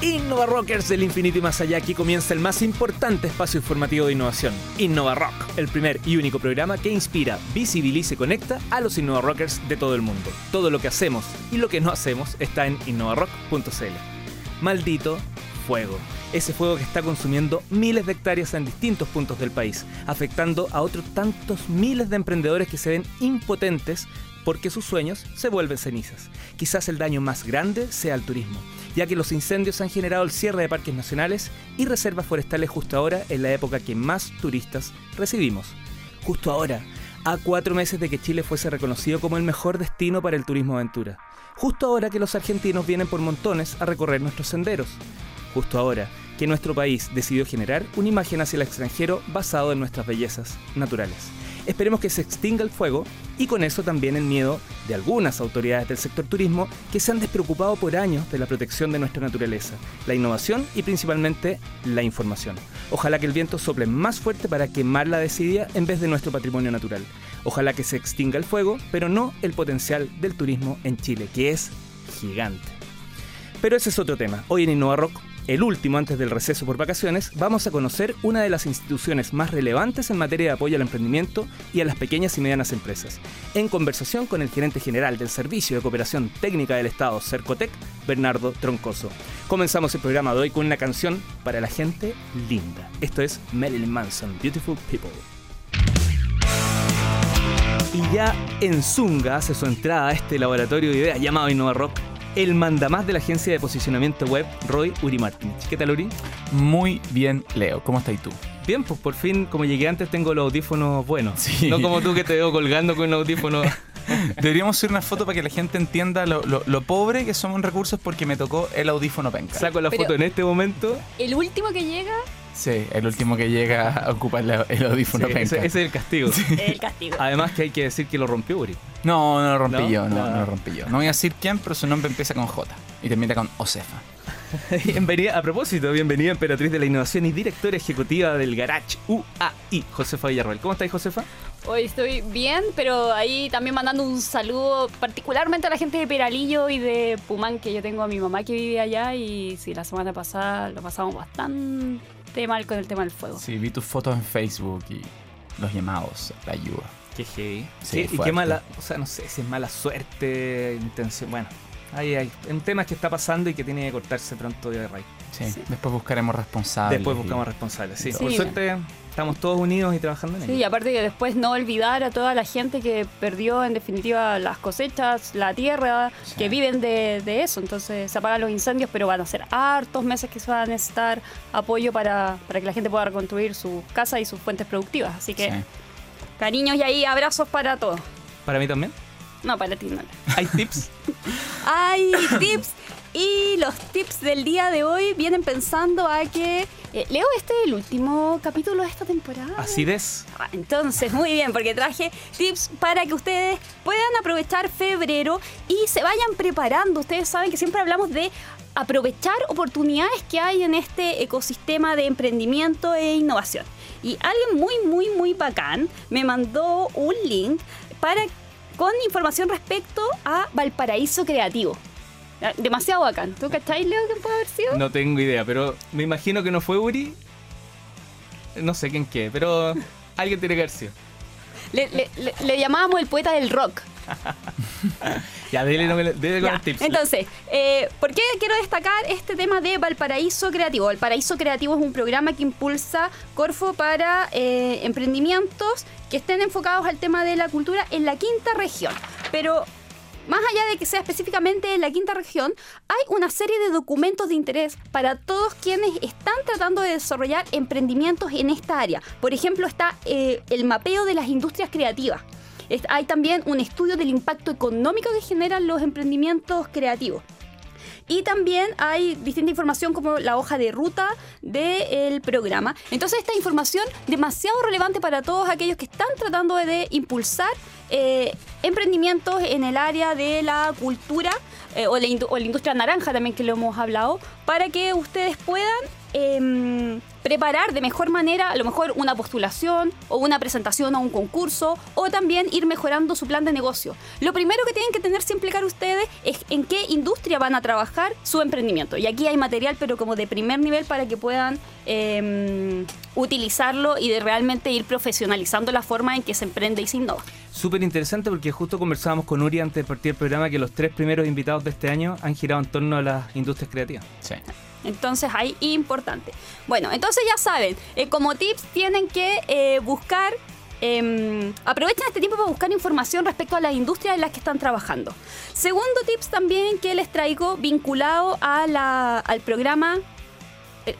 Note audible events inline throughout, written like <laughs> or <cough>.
Innova Rockers del infinito y más allá, aquí comienza el más importante espacio informativo de innovación, Innova Rock, el primer y único programa que inspira, visibiliza y conecta a los Innova Rockers de todo el mundo. Todo lo que hacemos y lo que no hacemos está en innovarock.cl. Maldito fuego, ese fuego que está consumiendo miles de hectáreas en distintos puntos del país, afectando a otros tantos miles de emprendedores que se ven impotentes porque sus sueños se vuelven cenizas. Quizás el daño más grande sea el turismo ya que los incendios han generado el cierre de parques nacionales y reservas forestales justo ahora en la época que más turistas recibimos. Justo ahora, a cuatro meses de que Chile fuese reconocido como el mejor destino para el turismo aventura. Justo ahora que los argentinos vienen por montones a recorrer nuestros senderos. Justo ahora que nuestro país decidió generar una imagen hacia el extranjero basado en nuestras bellezas naturales. Esperemos que se extinga el fuego y con eso también el miedo de algunas autoridades del sector turismo que se han despreocupado por años de la protección de nuestra naturaleza, la innovación y principalmente la información. Ojalá que el viento sople más fuerte para quemar la desidia en vez de nuestro patrimonio natural. Ojalá que se extinga el fuego, pero no el potencial del turismo en Chile, que es gigante. Pero ese es otro tema. Hoy en Innova Rock el último antes del receso por vacaciones, vamos a conocer una de las instituciones más relevantes en materia de apoyo al emprendimiento y a las pequeñas y medianas empresas, en conversación con el gerente general del Servicio de Cooperación Técnica del Estado, Cercotec, Bernardo Troncoso. Comenzamos el programa de hoy con una canción para la gente linda. Esto es Marilyn Manson, Beautiful People. Y ya en Zunga hace su entrada a este laboratorio de ideas llamado Innova Rock el mandamás de la agencia de posicionamiento web, Roy Uri Martínez. ¿Qué tal, Uri? Muy bien, Leo. ¿Cómo estás tú? Bien, pues por fin, como llegué antes, tengo los audífonos buenos. No como tú que te veo colgando con un audífono. <laughs> Deberíamos hacer una foto para que la gente entienda lo, pobre que somos en recursos porque me tocó el audífono penca. Saco la foto en este momento. El último que llega Sí, el último que llega a ocupar el audífono penca. Ese, es el castigo. El castigo. Además que hay que decir que lo rompió Uri. No, no lo rompí yo, no, no, lo rompí yo. No voy a decir quién, pero su nombre empieza con J y termina con Osefa. <laughs> bienvenida, a propósito, bienvenida emperatriz de la innovación y directora ejecutiva del Garage UAI, Josefa Villarroel. ¿Cómo estáis, Josefa? Hoy estoy bien, pero ahí también mandando un saludo particularmente a la gente de Peralillo y de Pumán, que yo tengo a mi mamá que vive allá y sí, la semana pasada lo pasamos bastante mal con el tema del fuego. Sí, vi tus fotos en Facebook y los llamados, la ayuda. Qué heavy. Sí, y qué mala, o sea, no sé si es mala suerte, intención. Bueno, ahí hay un tema que está pasando y que tiene que cortarse pronto de raíz. Sí, después buscaremos responsables. Después buscamos responsables, sí. Por suerte estamos todos unidos y trabajando en ello. Sí, y aparte que después no olvidar a toda la gente que perdió en definitiva las cosechas, la tierra, que viven de, eso. Entonces se apagan los incendios, pero van a ser hartos meses que se van a necesitar apoyo para, para que la gente pueda reconstruir su casa y sus fuentes productivas. Así que cariños y ahí abrazos para todos. ¿Para mí también? No, para ti no. ¿Hay tips? <laughs> Hay tips. Y los tips del día de hoy vienen pensando a que. Eh, Leo, este es el último capítulo de esta temporada. Así es. Ah, entonces, muy bien, porque traje tips para que ustedes puedan aprovechar febrero y se vayan preparando. Ustedes saben que siempre hablamos de aprovechar oportunidades que hay en este ecosistema de emprendimiento e innovación. Y alguien muy, muy, muy bacán me mandó un link para con información respecto a Valparaíso Creativo. Demasiado bacán. ¿Tú cacháis, Leo, quién puede haber sido? No tengo idea, pero me imagino que no fue Uri. No sé quién qué, pero alguien tiene que haber sido. Le, llamábamos el poeta del rock. <laughs> ya, dele, dele con el tips. Entonces, eh, ¿por qué quiero destacar este tema de Valparaíso Creativo? Valparaíso Creativo es un programa que impulsa Corfo para eh, emprendimientos que estén enfocados al tema de la cultura en la quinta región. Pero más allá de que sea específicamente en la quinta región, hay una serie de documentos de interés para todos quienes están tratando de desarrollar emprendimientos en esta área. Por ejemplo, está eh, el mapeo de las industrias creativas. hay también un estudio del impacto económico que generan los emprendimientos creativos. Y también hay distinta información como la hoja de ruta del programa. Entonces esta información demasiado relevante para todos aquellos que están tratando de impulsar eh, emprendimientos en el área de la cultura eh, o, la industria naranja también que lo hemos hablado, para que ustedes puedan em, preparar de mejor manera a lo mejor una postulación o una presentación a un concurso o también ir mejorando su plan de negocio. Lo primero que tienen que tener siempre claro ustedes es en qué industria van a trabajar su emprendimiento. Y aquí hay material pero como de primer nivel para que puedan em, utilizarlo y de realmente ir profesionalizando la forma en que se emprende y se innova. Súper interesante porque justo conversábamos con Uri antes de partir el programa que los tres primeros invitados de este año han girado en torno a las industrias creativas. Sí. Entonces ahí importante. Bueno, entonces ya saben, eh, como tips tienen que eh, buscar, em, aprovechen este tiempo para buscar información respecto a las industrias en las que están trabajando. Segundo tips también que les traigo vinculado al programa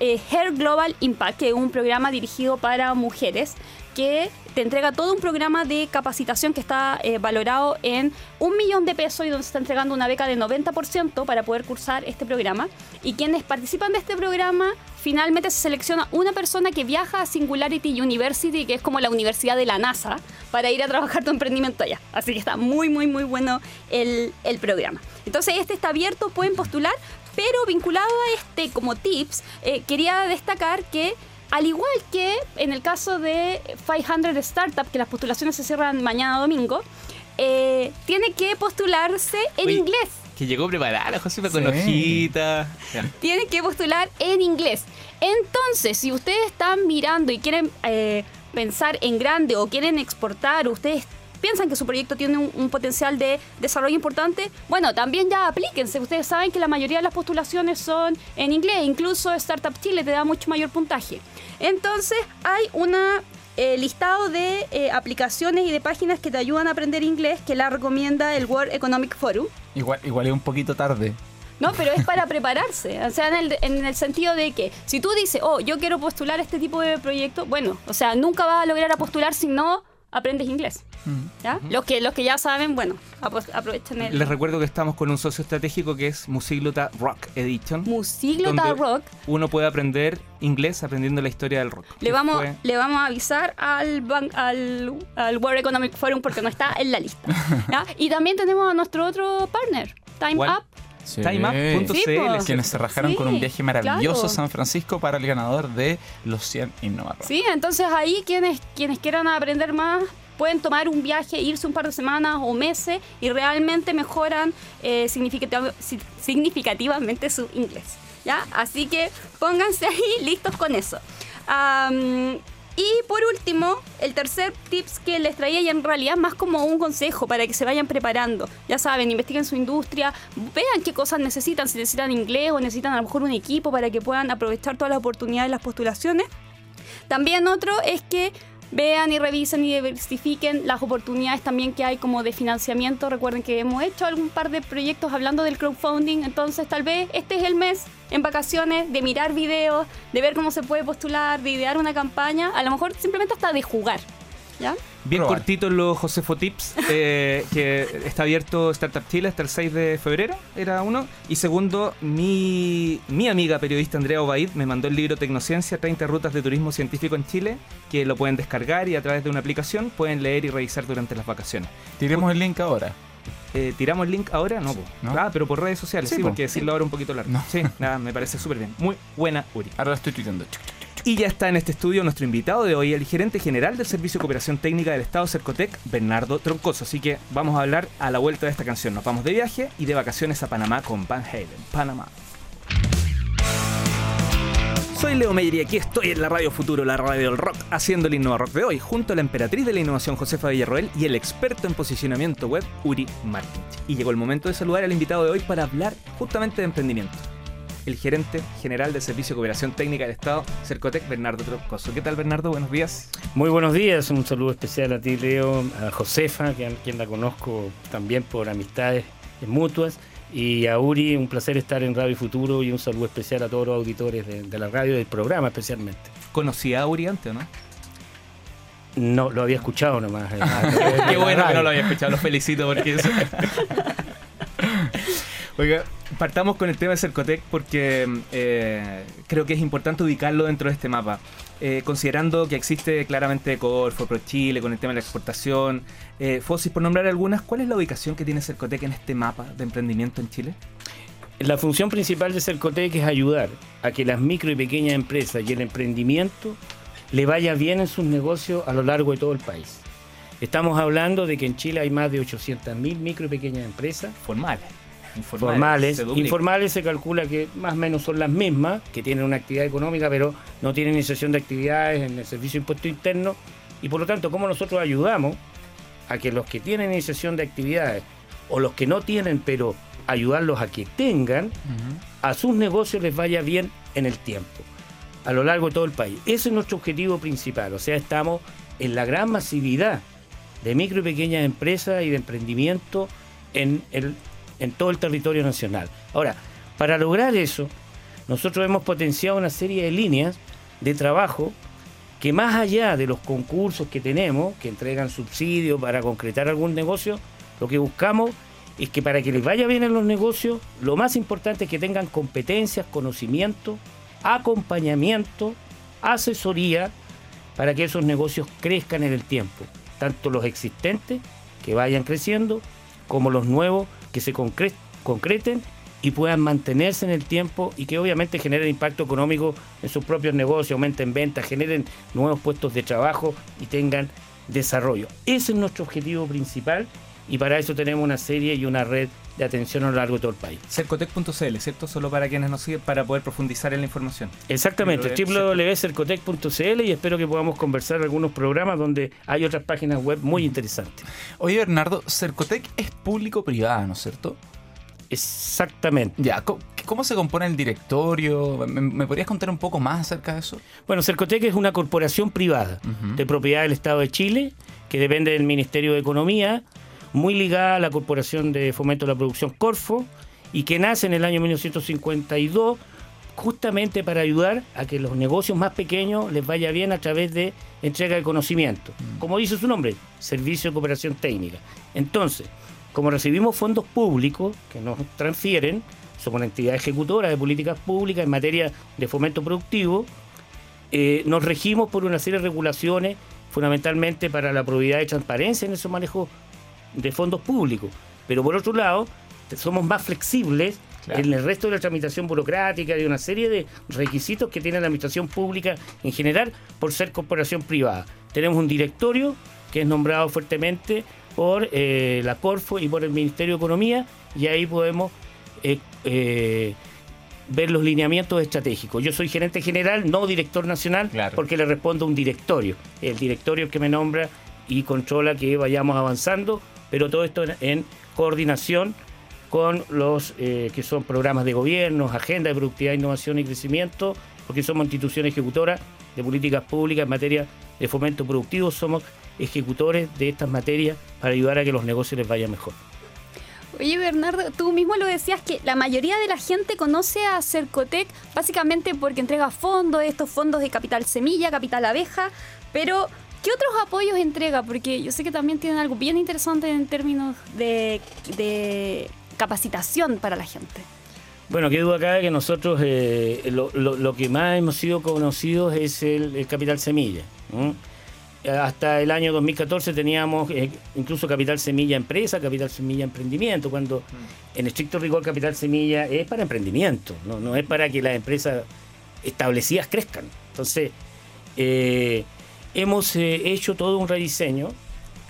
eh, Hair Global Impact, que es un programa dirigido para mujeres que te entrega todo un programa de capacitación que está eh, valorado en un millón de pesos y donde se está entregando una beca de 90% para poder cursar este programa. Y quienes participan de este programa, finalmente se selecciona una persona que viaja a Singularity University, que es como la universidad de la NASA, para ir a trabajar tu emprendimiento allá. Así que está muy, muy, muy bueno el, el programa. Entonces este está abierto, pueden postular, pero vinculado a este como tips, eh, quería destacar que al igual que en el caso de 500 Startup, que las postulaciones se cierran mañana domingo, eh, tiene que postularse en inglés. Que llegó preparada, Josefa, con Sí. Tienen que postular en inglés. Entonces, si ustedes están mirando y quieren eh, pensar en grande o quieren exportar, ustedes piensan que su proyecto tiene un, un potencial de desarrollo importante, bueno, también ya aplíquense. Ustedes saben que la mayoría de las postulaciones son en inglés, incluso Startup Chile te da mucho mayor puntaje. Entonces, hay una eh, listado de eh, aplicaciones y de páginas que te ayudan a aprender inglés que la recomienda el World Economic Forum. Igual, igual es un poquito tarde. No, pero es para <laughs> prepararse. O sea, en el, en el sentido de que si tú dices, oh, yo quiero postular este tipo de proyecto, bueno, o sea, nunca vas a lograr a postular si no aprendes inglés. ¿Ya? Los, que, los que ya saben, bueno, aprovechen el Les recuerdo que estamos con un socio estratégico que es Musiglota Rock Edition. Musiglota donde Rock. Uno puede aprender inglés aprendiendo la historia del rock. Le vamos, le vamos a avisar al, al, al World Economic Forum porque no está en la lista. ¿ya? <laughs> Y también tenemos a nuestro otro partner, Time ¿Cuál? Up. Sí. Timeup.cl. Sí, po. Quienes se rajaron Sí, con un viaje maravilloso a. San Francisco para el ganador de los 100 Innovar. Sí, entonces ahí quienes, quienes quieran aprender más pueden tomar un viaje, irse un par de semanas o meses y realmente mejoran eh, significativ- si- significativamente su inglés. ¿ya? Así que pónganse ahí listos con eso. Y por último, el tercer tips que les traía y en realidad más como un consejo para que se vayan preparando. Ya saben, investiguen su industria, vean qué cosas necesitan, si necesitan inglés o necesitan a lo mejor un equipo para que puedan aprovechar todas las oportunidades de las postulaciones. También otro es que vean y revisen y diversifiquen las oportunidades también que hay como de financiamiento. Recuerden que hemos hecho algún par de proyectos hablando del crowdfunding, entonces tal vez este es el mes en vacaciones de mirar videos, de ver cómo se puede postular, de idear una campaña, a lo mejor simplemente hasta de jugar. ¿Ya? Bien Probar. cortito los Josefo Tips, eh, <laughs> que está abierto Startup Chile hasta el 6 de febrero, era uno. Y segundo, mi, mi amiga periodista Andrea Obaid me mandó el libro Tecnociencia, 30 rutas de turismo científico en Chile, que lo pueden descargar y a través de una aplicación pueden leer y revisar durante las vacaciones. Tiremos el link ahora. Eh, ¿Tiramos el link ahora? No, po. ¿No? Ah, pero por redes sociales, sí, Sí, po. porque decirlo ahora es un poquito largo. No. Sí, nada, me parece súper bien. Muy buena, Uri. Ahora lo estoy tuiteando. Y ya está en este estudio nuestro invitado de hoy, el gerente general del Servicio de Cooperación Técnica del Estado Cercotec, Bernardo Troncoso. Así que vamos a hablar a la vuelta de esta canción. Nos vamos de viaje y de vacaciones a Panamá con Van Halen, Panamá. Soy Leo Meyer y aquí estoy en la Radio Futuro, la radio del rock, haciendo el Innova Rock de hoy, junto a la emperatriz de la innovación Josefa Villarroel y el experto en posicionamiento web Uri Martins. Y llegó el momento de saludar al invitado de hoy para hablar justamente de emprendimiento. El gerente general del Servicio de Cooperación Técnica del Estado, Cercotec, Bernardo Troncoso. ¿Qué tal, Bernardo? Buenos días. Muy buenos días, un saludo especial a ti, Leo, a Josefa, que- quien la conozco también por amistades mutuas, y a Uri, un placer estar en Radio Futuro y un saludo especial a todos los auditores de, de la radio del programa especialmente. ¿Conocía a Uri antes, o no? No, lo había escuchado nomás. eh, <laughs> Qué bueno que no lo había escuchado, lo felicito porque <laughs> eso... Oiga, partamos con el tema de Cercotec porque eh, creo que es importante ubicarlo dentro de este mapa. Eh, considerando que existe claramente Corfo, Pro Chile, con el tema de la exportación, eh, Fosis, por nombrar algunas, ¿cuál es la ubicación que tiene Cercotec en este mapa de emprendimiento en Chile? la función principal de Cercotec es ayudar a que las micro y pequeñas empresas y el emprendimiento le vaya bien en sus negocios a lo largo de todo el país. Estamos hablando de que en Chile hay más de 800.000 micro y pequeñas empresas. Formales. Informales. se. Informales se calcula que más o menos son las mismas, que tienen una actividad económica, pero no tienen iniciación de actividades en el servicio de impuesto interno. Y por lo tanto, ¿cómo nosotros ayudamos a que los que tienen iniciación de actividades o los que no tienen, pero ayudarlos a que tengan, a sus negocios les vaya bien en el tiempo, a lo largo de todo el país? Ese es nuestro objetivo principal. O sea, estamos en la gran masividad de micro y pequeñas empresas y de emprendimiento en, el, en todo el territorio nacional. Ahora, para lograr eso, nosotros hemos potenciado una serie de líneas de trabajo que más allá de los concursos que tenemos, que entregan subsidios para concretar algún negocio, lo que buscamos es que para que les vaya bien en los negocios, lo más importante es que tengan competencias, conocimiento, acompañamiento, asesoría, para que esos negocios crezcan en el tiempo, tanto los existentes, que vayan creciendo, como los nuevos, que se concre- concreten y puedan mantenerse en el tiempo y que obviamente generen impacto económico en sus propios negocios, aumenten ventas, generen nuevos puestos de trabajo y tengan desarrollo. Ese es nuestro objetivo principal y para eso tenemos una serie y una red de atención a lo largo de todo el país. Cercotec.cl, ¿cierto? Solo para quienes nos siguen, para poder profundizar en la información. Exactamente, Www. www.cercotec.cl y espero que podamos conversar algunos programas donde hay otras páginas web muy interesantes. Oye, Bernardo, Cercotec es público-privada, ¿no es cierto? Exactamente. Ya, ¿cómo, se compone el directorio? ¿Me, podrías contar un poco más acerca de eso? Bueno, Cercotec es una corporación privada Ujú. de propiedad del Estado de Chile que depende del Ministerio de Economía, muy ligada a la Corporación de Fomento de la Producción Corfo y que nace en el año 1952 justamente para ayudar a que los negocios más pequeños les vaya bien a través de entrega de conocimiento. Como dice su nombre, Servicio de Cooperación Técnica. Entonces, como recibimos fondos públicos que nos transfieren, somos una entidad ejecutora de políticas públicas en materia de fomento productivo, eh, nos regimos por una serie de regulaciones, fundamentalmente para la probidad y transparencia en esos manejos de fondos públicos. Pero por otro lado, somos más flexibles Claro. en el resto de la tramitación burocrática y una serie de requisitos que tiene la administración pública en general por ser corporación privada. Tenemos un directorio que es nombrado fuertemente por eh, la Corfo y por el Ministerio de Economía y ahí podemos eh, eh, ver los lineamientos estratégicos. Yo soy gerente general, no director nacional, Claro. porque le respondo a un directorio. El directorio que me nombra y controla que vayamos avanzando, pero todo esto en, coordinación con los eh, que son programas de gobierno, agenda de productividad, innovación y crecimiento, porque somos institución ejecutora de políticas públicas en materia de fomento productivo, somos ejecutores de estas materias para ayudar a que los negocios les vayan mejor. Oye, Bernardo, tú mismo lo decías que la mayoría de la gente conoce a Cercotec básicamente porque entrega fondos, estos fondos de capital semilla, capital abeja, pero ¿qué otros apoyos entrega? Porque yo sé que también tienen algo bien interesante en términos de, capacitación para la gente. Bueno, qué duda cabe que nosotros eh, lo, que más hemos sido conocidos es el, capital semilla. Hasta el año 2014 teníamos eh, incluso capital semilla empresa, capital semilla emprendimiento, cuando en estricto rigor capital semilla es para emprendimiento, no, no es para que las empresas establecidas crezcan. Entonces, eh, hemos eh, hecho todo un rediseño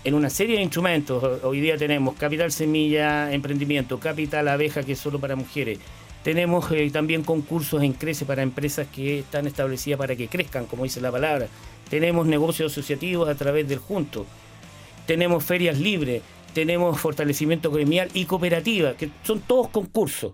en una serie de instrumentos. Ho- Hoy día tenemos Capital Semilla Emprendimiento, Capital Abeja, que es solo para mujeres. Tenemos eh, también concursos en Crece para empresas que están establecidas para que crezcan, como dice la palabra. Tenemos negocios asociativos a través del Junto. Tenemos ferias libres. Tenemos fortalecimiento gremial y cooperativa, que son todos concursos.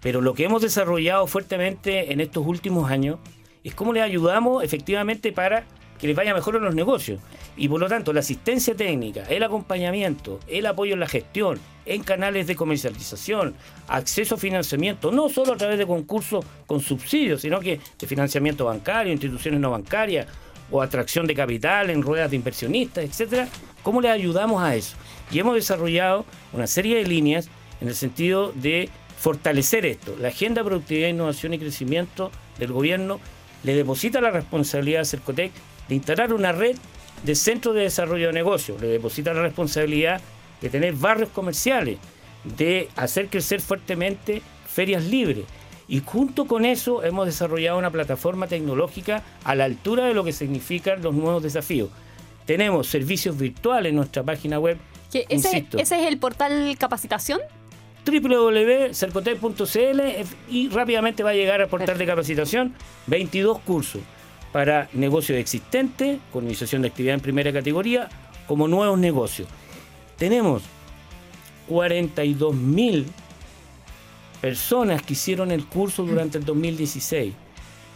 Pero lo que hemos desarrollado fuertemente en estos últimos años es cómo les ayudamos efectivamente para que les vaya mejor en los negocios. Y por lo tanto, la asistencia técnica, el acompañamiento, el apoyo en la gestión, en canales de comercialización, acceso a financiamiento, no solo a través de concursos con subsidios, sino que de financiamiento bancario, instituciones no bancarias, o atracción de capital en ruedas de inversionistas, etcétera. ¿Cómo les ayudamos a eso? Y hemos desarrollado una serie de líneas en el sentido de fortalecer esto. La Agenda de Productividad, Innovación y Crecimiento del gobierno le deposita la responsabilidad a Cercotec de instalar una red de centros de desarrollo de negocios, le deposita la responsabilidad de tener barrios comerciales, de hacer crecer fuertemente ferias libres. Y junto con eso hemos desarrollado una plataforma tecnológica a la altura de lo que significan los nuevos desafíos. Tenemos servicios virtuales en nuestra página web. Ese, insisto, ese es el portal capacitación. www.cercotec.cl y rápidamente va a llegar al portal de capacitación 22 cursos para negocios existentes, con iniciación de actividad en primera categoría, como nuevos negocios. Tenemos 42 mil personas que hicieron el curso durante el 2016,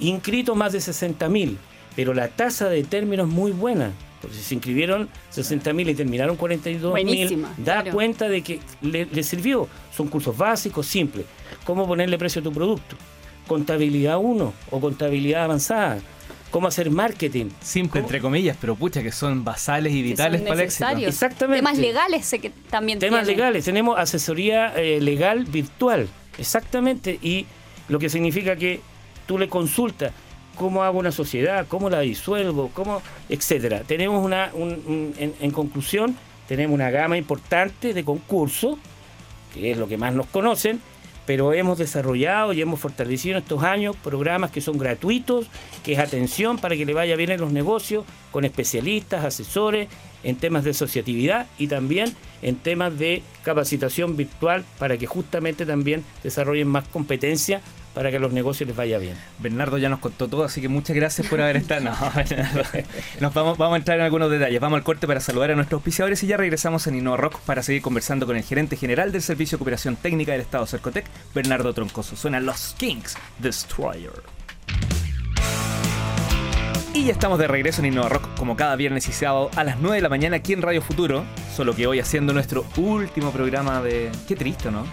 inscritos más de 60 mil, pero la tasa de término es muy buena. Porque si se inscribieron 60 mil y terminaron 42 mil, Buenísima, da claro. cuenta de que le, le sirvió. Son cursos básicos, simples. Cómo ponerle precio a tu producto. Contabilidad 1 o contabilidad avanzada. Cómo hacer marketing. Simple, entre comillas, pero pucha, que son basales y vitales para el éxito. Exactamente. Temas legales sé que también Temas legales, tenemos asesoría eh, legal virtual, exactamente, y lo que significa que tú le consultas cómo hago una sociedad, cómo la disuelvo, cómo, etcétera. Tenemos una, un- un- en, en conclusión, tenemos una gama importante de concursos, que es lo que más nos conocen, pero hemos desarrollado y hemos fortalecido en estos años programas que son gratuitos, que es atención para que le vaya bien en los negocios, con especialistas, asesores en temas de asociatividad y también en temas de capacitación virtual para que justamente también desarrollen más competencia para que los negocios les vaya bien. Bernardo ya nos contó todo, así que muchas gracias por haber estado. No. <laughs> Nos vamos, vamos a entrar en algunos detalles. Vamos al corte para saludar a nuestros auspiciadores y ya regresamos en Innova Rock para seguir conversando con el gerente general del Servicio de Cooperación Técnica del Estado Cercotec, Bernardo Troncoso. Suenan los Kings Destroyer. Y ya estamos de regreso en Innova Rock como cada viernes y sábado a las 9 de la mañana aquí en Radio Futuro. Solo que hoy haciendo nuestro último programa de... Qué triste, ¿no?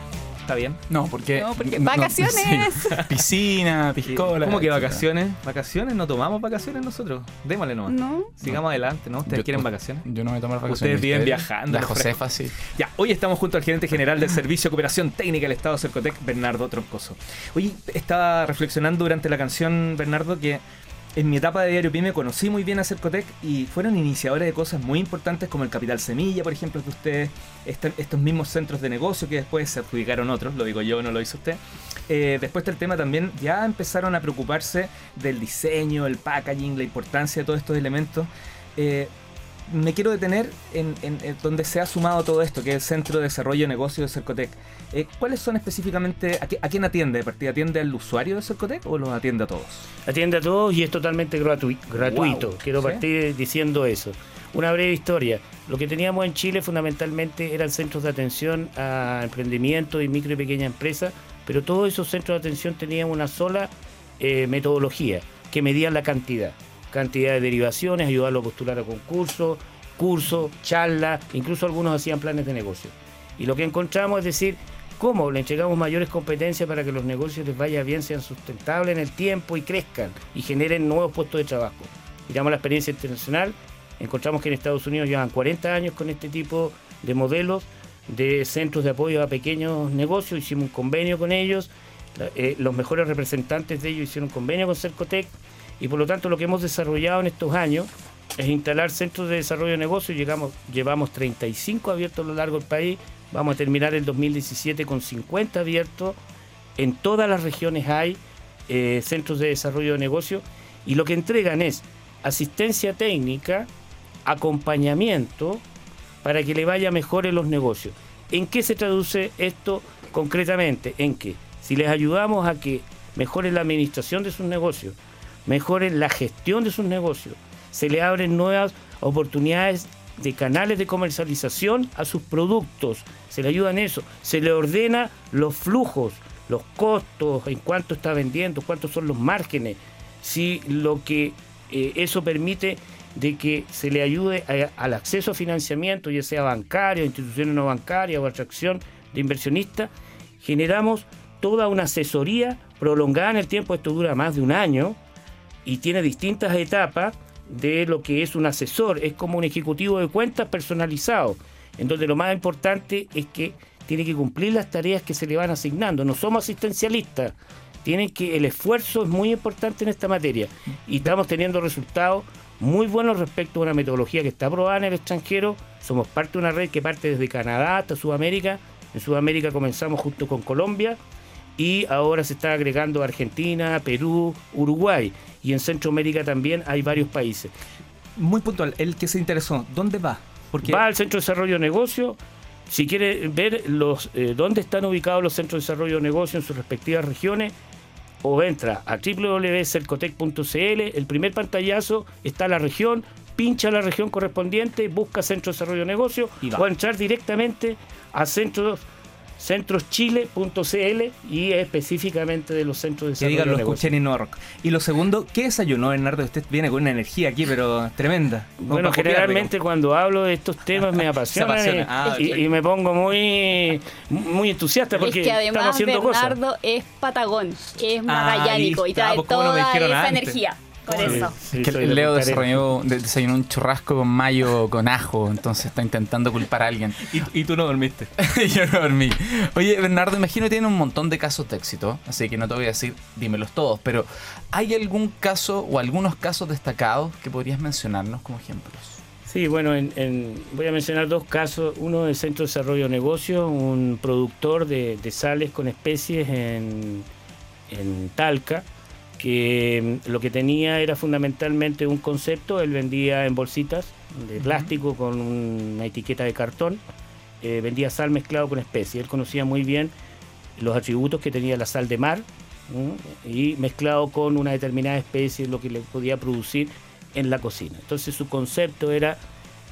¿Está bien? No, porque. No, porque no, vacaciones. <laughs> sí. Piscina, <laughs> piscola. ¿Cómo que vacaciones? ¿Vacaciones? ¿No tomamos vacaciones nosotros? Démosle nomás. No. Sigamos adelante, ¿no? ¿Ustedes Yo- quieren vacaciones? Yo no me tomo las vacaciones. Ustedes viven viajando, La Josefa, sí. Ya, hoy estamos junto al gerente general del Servicio de Cooperación Técnica del Estado Cercotec, Bernardo Troncoso. Oye, estaba reflexionando durante la canción, Bernardo, que en mi etapa de Diario Pyme conocí muy bien a Cercotec y fueron iniciadores de cosas muy importantes como el Capital Semilla, por ejemplo, que ustedes, este- estos mismos centros de negocio que después se adjudicaron otros, lo digo yo, no lo hizo usted. Eh, después del tema también ya empezaron a preocuparse del diseño, el packaging, la importancia de todos estos elementos. Eh, me quiero detener en, en- en donde se ha sumado todo esto, que es el Centro de Desarrollo de Negocios de Cercotec. Eh, ¿Cuáles son específicamente, a, qué- a quién atiende? ¿Atiende al usuario de Cercotec o los atiende a todos? Atiende a todos y es totalmente gratui- gratuito. Wow. Quiero ¿Sí? partir diciendo eso. Una breve historia. Lo que teníamos en Chile fundamentalmente eran centros de atención a emprendimiento y micro y pequeña empresa, pero todos esos centros de atención tenían una sola eh, metodología, que medían la cantidad. Cantidad de derivaciones, ayudarlo a postular a concursos, cursos, charlas, incluso algunos hacían planes de negocio. Y lo que encontramos es decir, cómo le entregamos mayores competencias para que los negocios les vaya bien, sean sustentables en el tiempo y crezcan y generen nuevos puestos de trabajo. Miramos la experiencia internacional, encontramos que en Estados Unidos llevan 40 años con este tipo de modelos de centros de apoyo a pequeños negocios, hicimos un convenio con ellos, eh, los mejores representantes de ellos hicieron un convenio con Cercotec y por lo tanto lo que hemos desarrollado en estos años es instalar centros de desarrollo de negocios, llegamos, llevamos 35 abiertos a lo largo del país, vamos a terminar el 2017 con 50 abiertos, en todas las regiones hay eh, centros de desarrollo de negocio y lo que entregan es asistencia técnica, acompañamiento para que le vaya mejor en los negocios. ¿En qué se traduce esto concretamente? En que si les ayudamos a que mejoren la administración de sus negocios, mejoren la gestión de sus negocios, se le abren nuevas oportunidades de canales de comercialización a sus productos, se le ayuda en eso, se le ordena los flujos, los costos, en cuánto está vendiendo, cuántos son los márgenes, si lo que eh, eso permite de que se le ayude al acceso a financiamiento, ya sea bancario, instituciones no bancarias o atracción de inversionistas, generamos toda una asesoría prolongada en el tiempo, esto dura más de un año y tiene distintas etapas de lo que es un asesor, es como un ejecutivo de cuentas personalizado, en donde lo más importante es que tiene que cumplir las tareas que se le van asignando, no somos asistencialistas, el esfuerzo es muy importante en esta materia y estamos teniendo resultados muy buenos respecto a una metodología que está aprobada en el extranjero. Somos parte de una red que parte desde Canadá hasta Sudamérica. En Sudamérica comenzamos junto con Colombia y ahora se está agregando Argentina, Perú, Uruguay y en Centroamérica también hay varios países. Muy puntual, el que se interesó, ¿dónde va? Porque Va al Centro de Desarrollo de Negocio. Si quiere ver los eh, dónde están ubicados los centros de desarrollo de negocio en sus respectivas regiones, o entra a www.cercotec.cl, el primer pantallazo está la región, pincha la región correspondiente, busca Centro de Desarrollo de Negocio, Y va. o entrar directamente a centros centroschile.cl y específicamente de los centros de que desarrollo digan de lo escuché en Rock. Y lo segundo, ¿qué desayunó Bernardo? Usted viene con una energía aquí, pero tremenda. Como Bueno, copiar, generalmente cuando hablo de estos temas me <laughs> apasionan apasiona. y- Ah, y, me pongo muy muy entusiasta porque es que estamos además haciendo cosas. Bernardo es patagón, es Ah, magallánico ahí y trae pues, ¿cómo no me toda esa antes? energía. Por eso. sí, de Leo desayunó un churrasco con mayo con ajo, entonces está intentando culpar a alguien. Y, y tú no dormiste. <laughs> Yo no dormí. Oye, Bernardo, imagino que tiene un montón de casos de éxito, así que no te voy a decir, dímelos todos, pero ¿hay algún caso o algunos casos destacados que podrías mencionarnos como ejemplos? Sí, bueno, en- en- voy a mencionar dos casos. Uno del Centro de Desarrollo de Negocios, un productor de, de sales con especies en, en Talca, que mm, lo que tenía era fundamentalmente un concepto. Él vendía en bolsitas de plástico con una etiqueta de cartón. eh, vendía sal mezclado con especies. Él conocía muy bien los atributos que tenía la sal de mar y mezclado con una determinada especie, lo que le podía producir en la cocina. Entonces su concepto era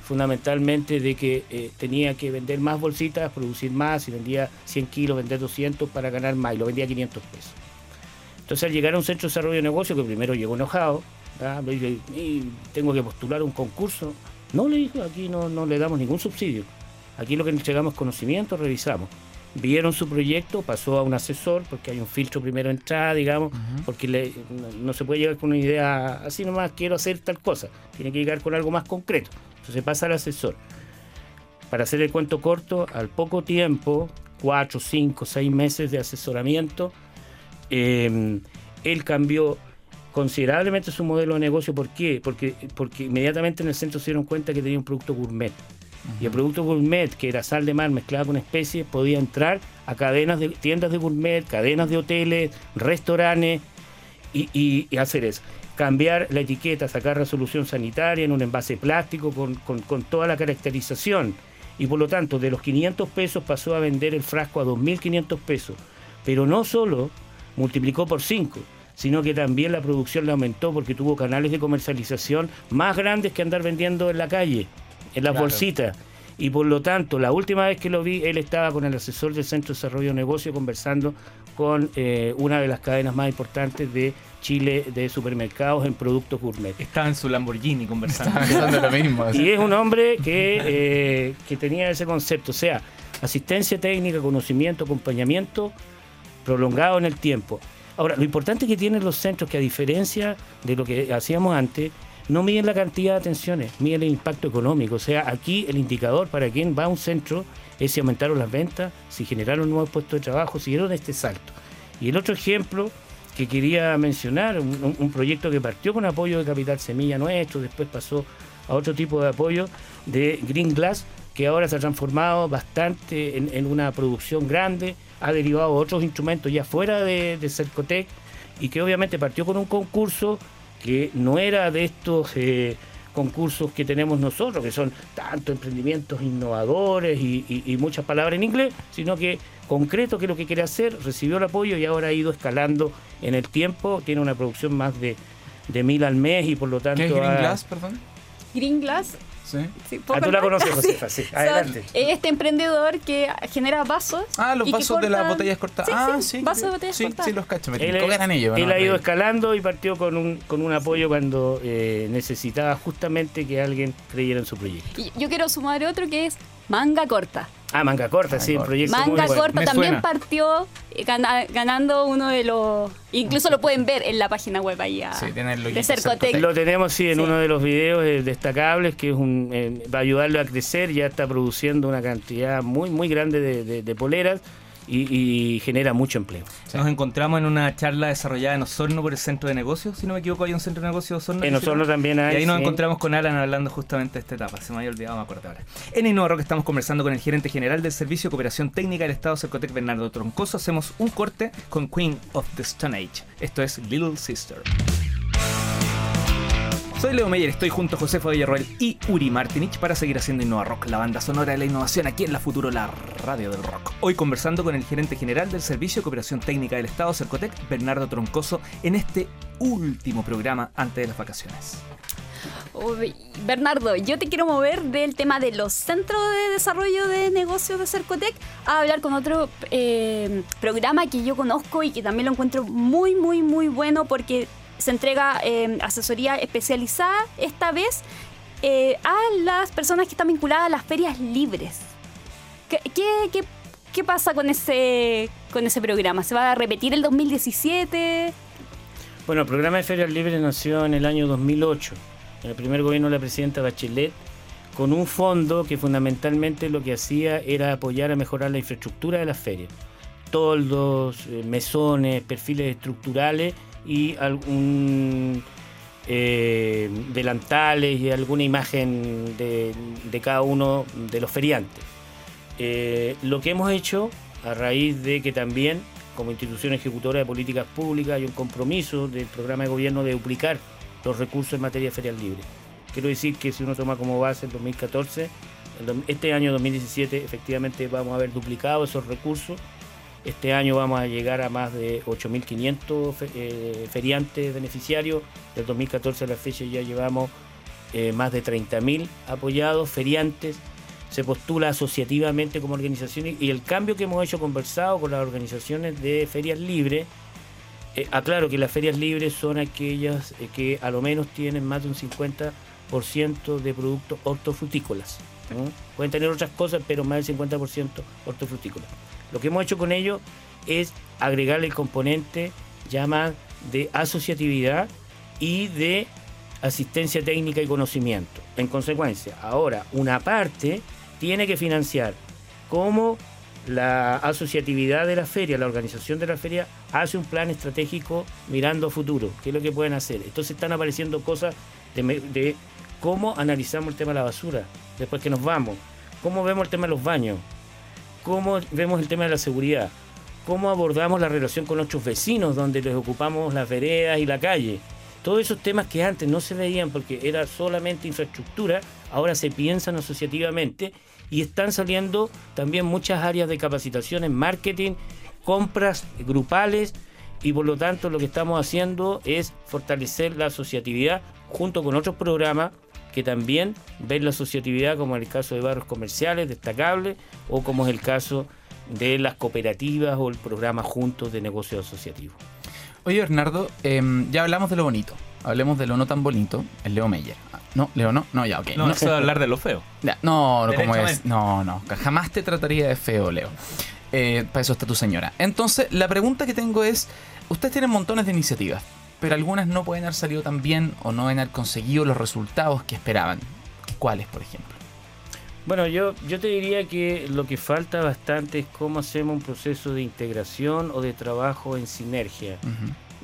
fundamentalmente de que eh, tenía que vender más bolsitas, producir más, si vendía 100 kilos, vender 200 para ganar más, y lo vendía a 500 pesos. Entonces al llegar a un centro de desarrollo de negocio, que primero llegó enojado, le dije, "Y tengo que postular un concurso. No le dijo, aquí no, no le damos ningún subsidio. Aquí lo que entregamos es conocimiento, revisamos. Vieron su proyecto, pasó a un asesor, porque hay un filtro primero de entrada, digamos, porque le- no, no se puede llegar con una idea así nomás, quiero hacer tal cosa. Tiene que llegar con algo más concreto. Entonces pasa al asesor. Para hacer el cuento corto, al poco tiempo, cuatro, cinco, seis meses de asesoramiento, eh, él cambió considerablemente su modelo de negocio. ¿Por qué? Porque, porque inmediatamente en el centro se dieron cuenta que tenía un producto gourmet. Y el producto gourmet, que era sal de mar mezclada con especies, podía entrar a cadenas de tiendas de gourmet, cadenas de hoteles, restaurantes y, y- y hacer eso. Cambiar la etiqueta, sacar resolución sanitaria en un envase plástico con, con- con toda la caracterización. Y por lo tanto, de los 500 pesos pasó a vender el frasco a 2.500 pesos. Pero no solo multiplicó por 5, sino que también la producción le aumentó porque tuvo canales de comercialización más grandes que andar vendiendo en la calle, en las Claro. bolsitas. Y por lo tanto, la última vez que lo vi, él estaba con el asesor del Centro de Desarrollo de Negocio conversando con eh, una de las cadenas más importantes de Chile de supermercados en productos gourmet. Estaba en su Lamborghini conversando. Pensando lo mismo. así. Y es un hombre que, eh, que tenía ese concepto, o sea, asistencia técnica, conocimiento, acompañamiento prolongado en el tiempo. Ahora, lo importante que tienen los centros, que a diferencia de lo que hacíamos antes, no miden la cantidad de atenciones, miden el impacto económico. O sea, aquí el indicador para quien va a un centro es si aumentaron las ventas, si generaron nuevos puestos de trabajo, si dieron este salto. Y el otro ejemplo que quería mencionar, un, proyecto que partió con apoyo de Capital Semilla Nuestro, después pasó a otro tipo de apoyo de Green Glass, que ahora se ha transformado bastante en una producción grande, ha derivado otros instrumentos ya fuera de, de Cercotec y que obviamente partió con un concurso que no era de estos eh, concursos que tenemos nosotros, que son tanto emprendimientos innovadores y, y- y muchas palabras en inglés, sino que concreto que lo que quiere hacer, recibió el apoyo y ahora ha ido escalando en el tiempo, tiene una producción más de, de mil al mes y por lo tanto... ¿Qué es Green ha- Glass, perdón? Green Glass. Sí. sí, ¿puedo Ah, tú la conoces, <laughs> Sí. Josefa, sí. Son Adelante. este emprendedor que genera vasos. Ah, los vasos de las cortan- botellas cortadas. Sí, ah, sí, sí. vasos de sí, botellas sí, cortadas. sí, los cacho. Me Él, ganan ellos. él ¿no? ha ido escalando y partió con un, con un apoyo cuando eh, necesitaba justamente que alguien creyera en su proyecto. Y yo quiero sumar otro que es manga corta. Ah, Manga Corta, sí, el proyecto muy Manga bueno. corta me también suena. partió eh, gana- ganando uno de los. Incluso lo pueden ver en la página web ahí a- Sí, tiene el de Cercotec. Lo tenemos, sí, en Sí. uno de los videos eh, destacables, que es un, eh, va a ayudarlo a crecer, ya está produciendo una cantidad muy, muy grande de, de- de poleras y, genera mucho empleo. Nos encontramos en una charla desarrollada en Osorno por el Centro de Negocios, si no me equivoco, hay un Centro de Negocios Osorno. En Osorno también hay. Y ahí nos encontramos con Alan hablando justamente de esta etapa, se me había olvidado, me acuerdo ahora. En Innova estamos conversando con el gerente general del Servicio de Cooperación Técnica del Estado, Cercotec, Bernardo Troncoso. Hacemos un corte con Queen of the Stone Age. Esto es Little Sister. Soy Leo Meyer, estoy junto a Josefo Villarroel y Uri Martinich para seguir haciendo Innova Rock, la banda sonora de la innovación aquí en la Futuro, la radio del rock. Hoy conversando con el gerente general del Servicio de Cooperación Técnica del Estado, Cercotec, Bernardo Troncoso, en este último programa antes de las vacaciones. Bernardo, yo te quiero mover del tema de los centros de desarrollo de negocios de Cercotec a hablar con otro eh, programa que yo conozco y que también lo encuentro muy, muy, muy bueno porque se entrega eh, asesoría especializada esta vez eh, a las personas que están vinculadas a las ferias libres. ¿Qué, pasa con ese, con ese programa? ¿Se va a repetir el 2017? Bueno, el programa de ferias libres nació en el año 2008, en el primer gobierno de la presidenta Bachelet, con un fondo que fundamentalmente lo que hacía era apoyar a mejorar la infraestructura de las ferias. Toldos, eh, mesones, perfiles estructurales y algún eh, delantales y alguna imagen de, cada uno de los feriantes. Eh, lo que hemos hecho a raíz de que también como institución ejecutora de políticas públicas hay un compromiso del programa de gobierno de duplicar los recursos en materia ferial libre. Quiero decir que si uno toma como base el 2014, este año 2017 efectivamente vamos a haber duplicado esos recursos este año vamos a llegar a más de 8.500 eh, feriantes beneficiarios. Del 2014 a la fecha ya llevamos eh, más de 30.000 apoyados, feriantes. Se postula asociativamente como organizaciones y el cambio que hemos hecho conversado con las organizaciones de ferias libres, eh, aclaro que las ferias libres son aquellas que a lo menos tienen más de un 50% de productos hortofrutícolas. Pueden tener otras cosas, pero más del 50% hortofrutícolas. Lo que hemos hecho con ello es agregarle el componente llama de asociatividad y de asistencia técnica y conocimiento. En consecuencia, ahora una parte tiene que financiar cómo la asociatividad de la feria, la organización de la feria, hace un plan estratégico mirando a futuro, qué es lo que pueden hacer. Entonces están apareciendo cosas de cómo analizamos el tema de la basura después que nos vamos, cómo vemos el tema de los baños, cómo vemos el tema de la seguridad, cómo abordamos la relación con nuestros vecinos, donde les ocupamos las veredas y la calle. Todos esos temas que antes no se veían porque era solamente infraestructura, ahora se piensan asociativamente y están saliendo también muchas áreas de capacitación en marketing, compras grupales y por lo tanto lo que estamos haciendo es fortalecer la asociatividad junto con otros programas que también ven la asociatividad, como en el caso de barrios comerciales, destacables, o como es el caso de las cooperativas o el programa Juntos de Negocios Asociativos. Oye, Bernardo, em, ya hablamos de lo bonito. Hablemos de lo no tan bonito, el Leo Meyer. Ah, no, Leo no, no, ya, ok. No, no eso de hablar de lo feo. no, no, como es. No, no, jamás te trataría de feo, Leo. Eh, para eso está tu señora. Entonces, la pregunta que tengo es, ustedes tienen montones de iniciativas pero algunas no pueden haber salido tan bien o no pueden haber conseguido los resultados que esperaban. ¿Cuáles, por ejemplo? Bueno, yo, yo te diría que lo que falta bastante es cómo hacemos un proceso de integración o de trabajo en sinergia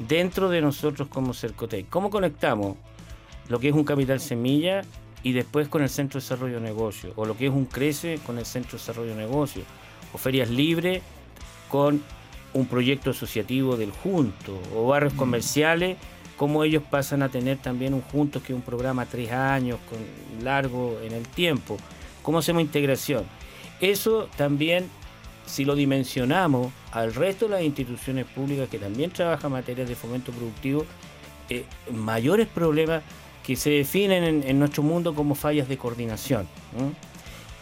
dentro de nosotros como Cercotec. ¿Cómo conectamos lo que es un capital semilla y después con el Centro de Desarrollo de Negocio? O lo que es un Crece con el Centro de Desarrollo de Negocio. O ferias libres con un proyecto asociativo del Junto o barrios mm. comerciales, como ellos pasan a tener también un Juntos, que es un programa tres años, con largo en el tiempo. ¿Cómo hacemos integración? Eso también, si lo dimensionamos al resto de las instituciones públicas que también trabajan en materia de fomento productivo, eh, mayores problemas que se definen en, nuestro mundo como fallas de coordinación.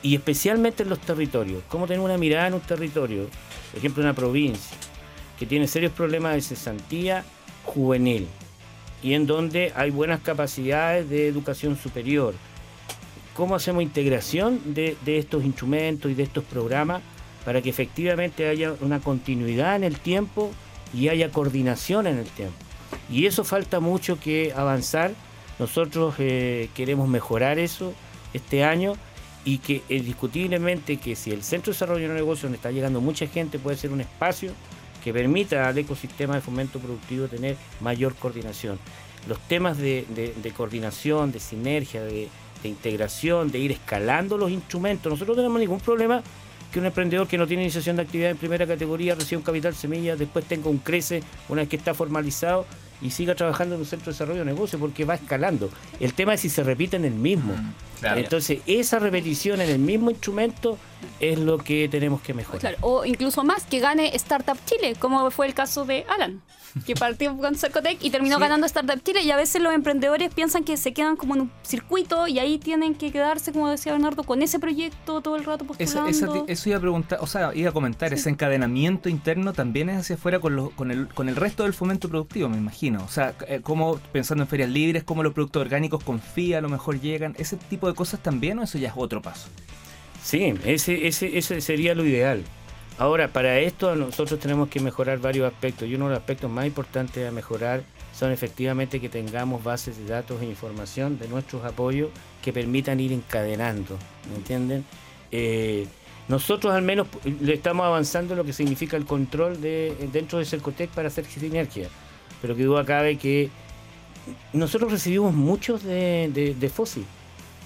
Y especialmente en los territorios. ¿Cómo tener una mirada en un territorio? por ejemplo, una provincia que tiene serios problemas de cesantía juvenil y en donde hay buenas capacidades de educación superior. ¿Cómo hacemos integración de, estos instrumentos y de estos programas para que efectivamente haya una continuidad en el tiempo y haya coordinación en el tiempo? Y eso falta mucho que avanzar. Nosotros eh, queremos mejorar eso este año y que indiscutiblemente que si el Centro de Desarrollo de Negocios donde está llegando mucha gente puede ser un espacio que permita al ecosistema de fomento productivo tener mayor coordinación. Los temas de, coordinación, de sinergia, de, de, integración, de ir escalando los instrumentos. Nosotros no tenemos ningún problema que un emprendedor que no tiene iniciación de actividad en primera categoría reciba un capital semilla, después tenga un crece una vez que está formalizado y siga trabajando en un centro de desarrollo de negocio porque va escalando. El tema es si se repite en el mismo. Entonces, esa repetición en el mismo instrumento es lo que tenemos que mejorar. o incluso más, que gane Startup Chile, como fue el caso de Alan que partió con Cercotec y terminó ganando Startup Chile. Y a veces los emprendedores piensan que se quedan como en un circuito y ahí tienen que quedarse, como decía Bernardo, con ese proyecto todo el rato postulando. Eso, iba a preguntar, o sea, iba a comentar, ese encadenamiento interno también es hacia afuera con, con, el, con el resto del fomento productivo, me imagino. O sea, eh, como pensando en ferias libres, cómo los productos orgánicos confía, a lo mejor llegan, ese tipo de cosas también o eso ya es otro paso. Sí, ese, ese, ese sería lo ideal. Ahora, para esto nosotros tenemos que mejorar varios aspectos y uno de los aspectos más importantes a mejorar son efectivamente que tengamos bases de datos e información de nuestros apoyos que permitan ir encadenando, ¿me entienden? Eh, nosotros al menos le estamos avanzando lo que significa el control de, dentro de Cercotec para hacer sinergia, pero que duda cabe que nosotros recibimos muchos de, de, de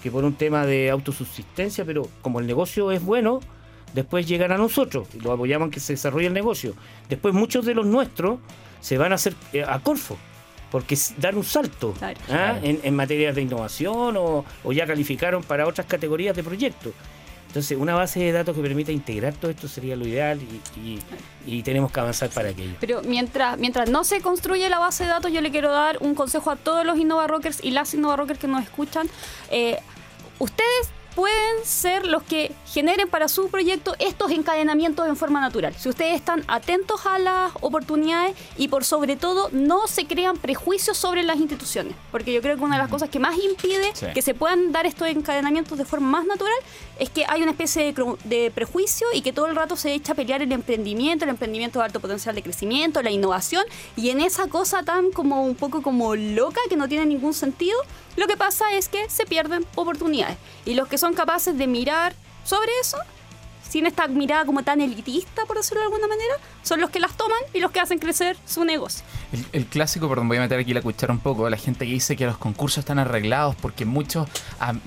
que por un tema de autosubsistencia, pero como el negocio es bueno, después llegan a nosotros y lo apoyamos en que se desarrolle el negocio. Después muchos de los nuestros se van a hacer eh, a Corfo, porque dan un salto ¿ah? en, en, materia de innovación o, ya calificaron para otras categorías de proyectos. Entonces, una base de datos que permita integrar todo esto sería lo ideal y, tenemos que avanzar para aquello. Pero mientras, mientras no se construye la base de datos, yo le quiero dar un consejo a todos los Innova Rockers y las Innova Rockers que nos escuchan. Eh, ustedes pueden ser los que generen para su proyecto estos encadenamientos en forma natural. Si ustedes están atentos a las oportunidades y por sobre todo no se crean prejuicios sobre las instituciones, porque yo creo que una de las cosas que más impide que se puedan dar estos encadenamientos de forma más natural es que hay una especie de, prejuicio y que todo el rato se echa a pelear el emprendimiento, el emprendimiento de alto potencial de crecimiento, la innovación y en esa cosa tan como un poco como loca que no tiene ningún sentido, lo que pasa es que se pierden oportunidades. Y los que son capaces de mirar sobre eso sin esta mirada como tan elitista, por decirlo de alguna manera, son los que las toman y los que hacen crecer su negocio. El, clásico, perdón, voy a meter aquí la cuchara un poco, la gente que dice que los concursos están arreglados porque muchos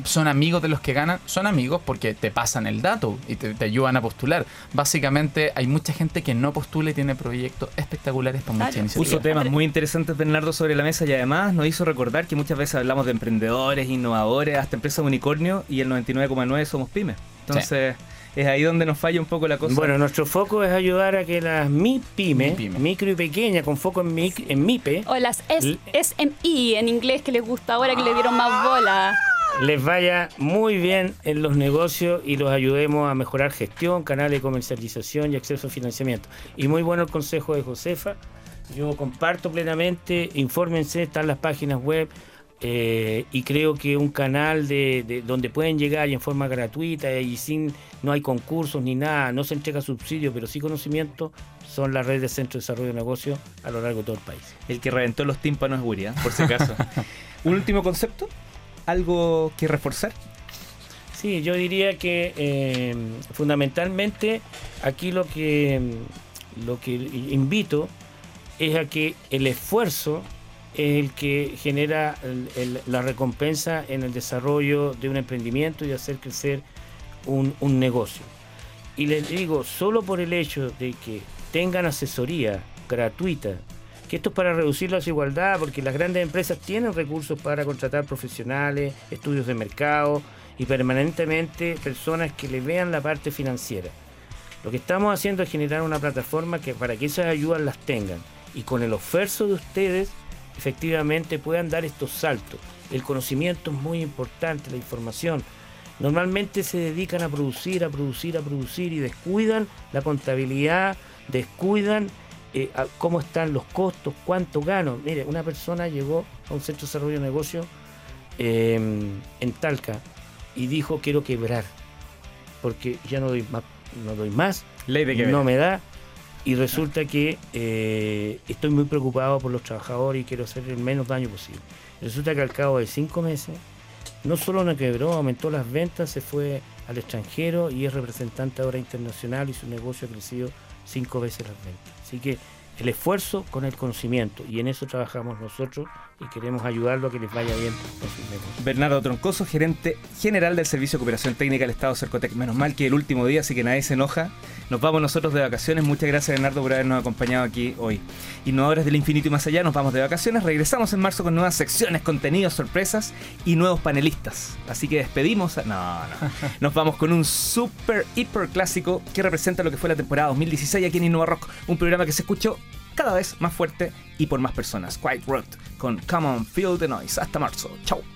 son amigos de los que ganan, son amigos porque te pasan el dato y te, ayudan a postular. Básicamente hay mucha gente que no postula y tiene proyectos espectaculares para muchas iniciativas. Puso temas muy interesantes Bernardo sobre la mesa y además nos hizo recordar que muchas veces hablamos de emprendedores, innovadores, hasta empresas unicornio y el 99,9 somos pymes. Entonces es ahí donde nos falla un poco la cosa. Bueno, nuestro foco es ayudar a que las MIPYME, micro y pequeña, con foco en, en MIPE, o las SMI en inglés que les gusta ahora que le dieron más bola les vaya muy bien en los negocios y los ayudemos a mejorar gestión, canales de comercialización y acceso a financiamiento. Y muy bueno el consejo de Josefa. Yo comparto plenamente, infórmense, están las páginas web, eh, y creo que un canal de, donde pueden llegar y en forma gratuita y sin no hay concursos ni nada, no se entrega subsidio, pero sí conocimiento, son las redes de centro de desarrollo de negocios a lo largo de todo el país. El que reventó los tímpanos es Guria, por si acaso. <laughs> ¿Un último concepto? ¿Algo que reforzar? Sí, yo diría que eh, fundamentalmente aquí lo que, lo que invito es a que el esfuerzo es el que genera la recompensa en el desarrollo de un emprendimiento y hacer crecer un, negocio. Y les digo, solo por el hecho de que tengan asesoría gratuita, que esto es para reducir la desigualdad, porque las grandes empresas tienen recursos para contratar profesionales, estudios de mercado y permanentemente personas que le vean la parte financiera. Lo que estamos haciendo es generar una plataforma que para que esas ayudas las tengan y con el esfuerzo de ustedes efectivamente puedan dar estos saltos. El conocimiento es muy importante, la información. Normalmente se dedican a producir, a producir, a producir y descuidan la contabilidad, descuidan eh, cómo están los costos, cuánto gano. Mire, una persona llegó a un centro de desarrollo de negocio em, en Talca y dijo quiero quebrar porque ya no doy más, no doy más, Ley de no me da, y resulta que eh, estoy muy preocupado por los trabajadores y quiero hacer el menos daño posible. Resulta que al cabo de cinco meses, no solo no quebró, aumentó las ventas, se fue al extranjero y es representante ahora internacional y su negocio ha crecido cinco veces las ventas. Así que el esfuerzo con el conocimiento y en eso trabajamos nosotros y queremos ayudarlo a que les vaya bien con sus negocios. Bernardo Troncoso, gerente general del Servicio de Cooperación Técnica del Estado Cercotec. Menos mal que el último día, así que nadie se enoja. Nos vamos nosotros de vacaciones. Muchas gracias, Bernardo, por habernos acompañado aquí hoy. Innovadores del infinito y más allá, nos vamos de vacaciones. Regresamos en marzo con nuevas secciones, contenidos, sorpresas y nuevos panelistas. Así que despedimos. A... No, no. <laughs> Nos vamos con un super hiper clásico que representa lo que fue la temporada 2016 aquí en Innova Rock. Un programa que se escuchó cada vez más fuerte y por más personas. Quiet Road con Come On Feel the Noise. Hasta marzo. Chao.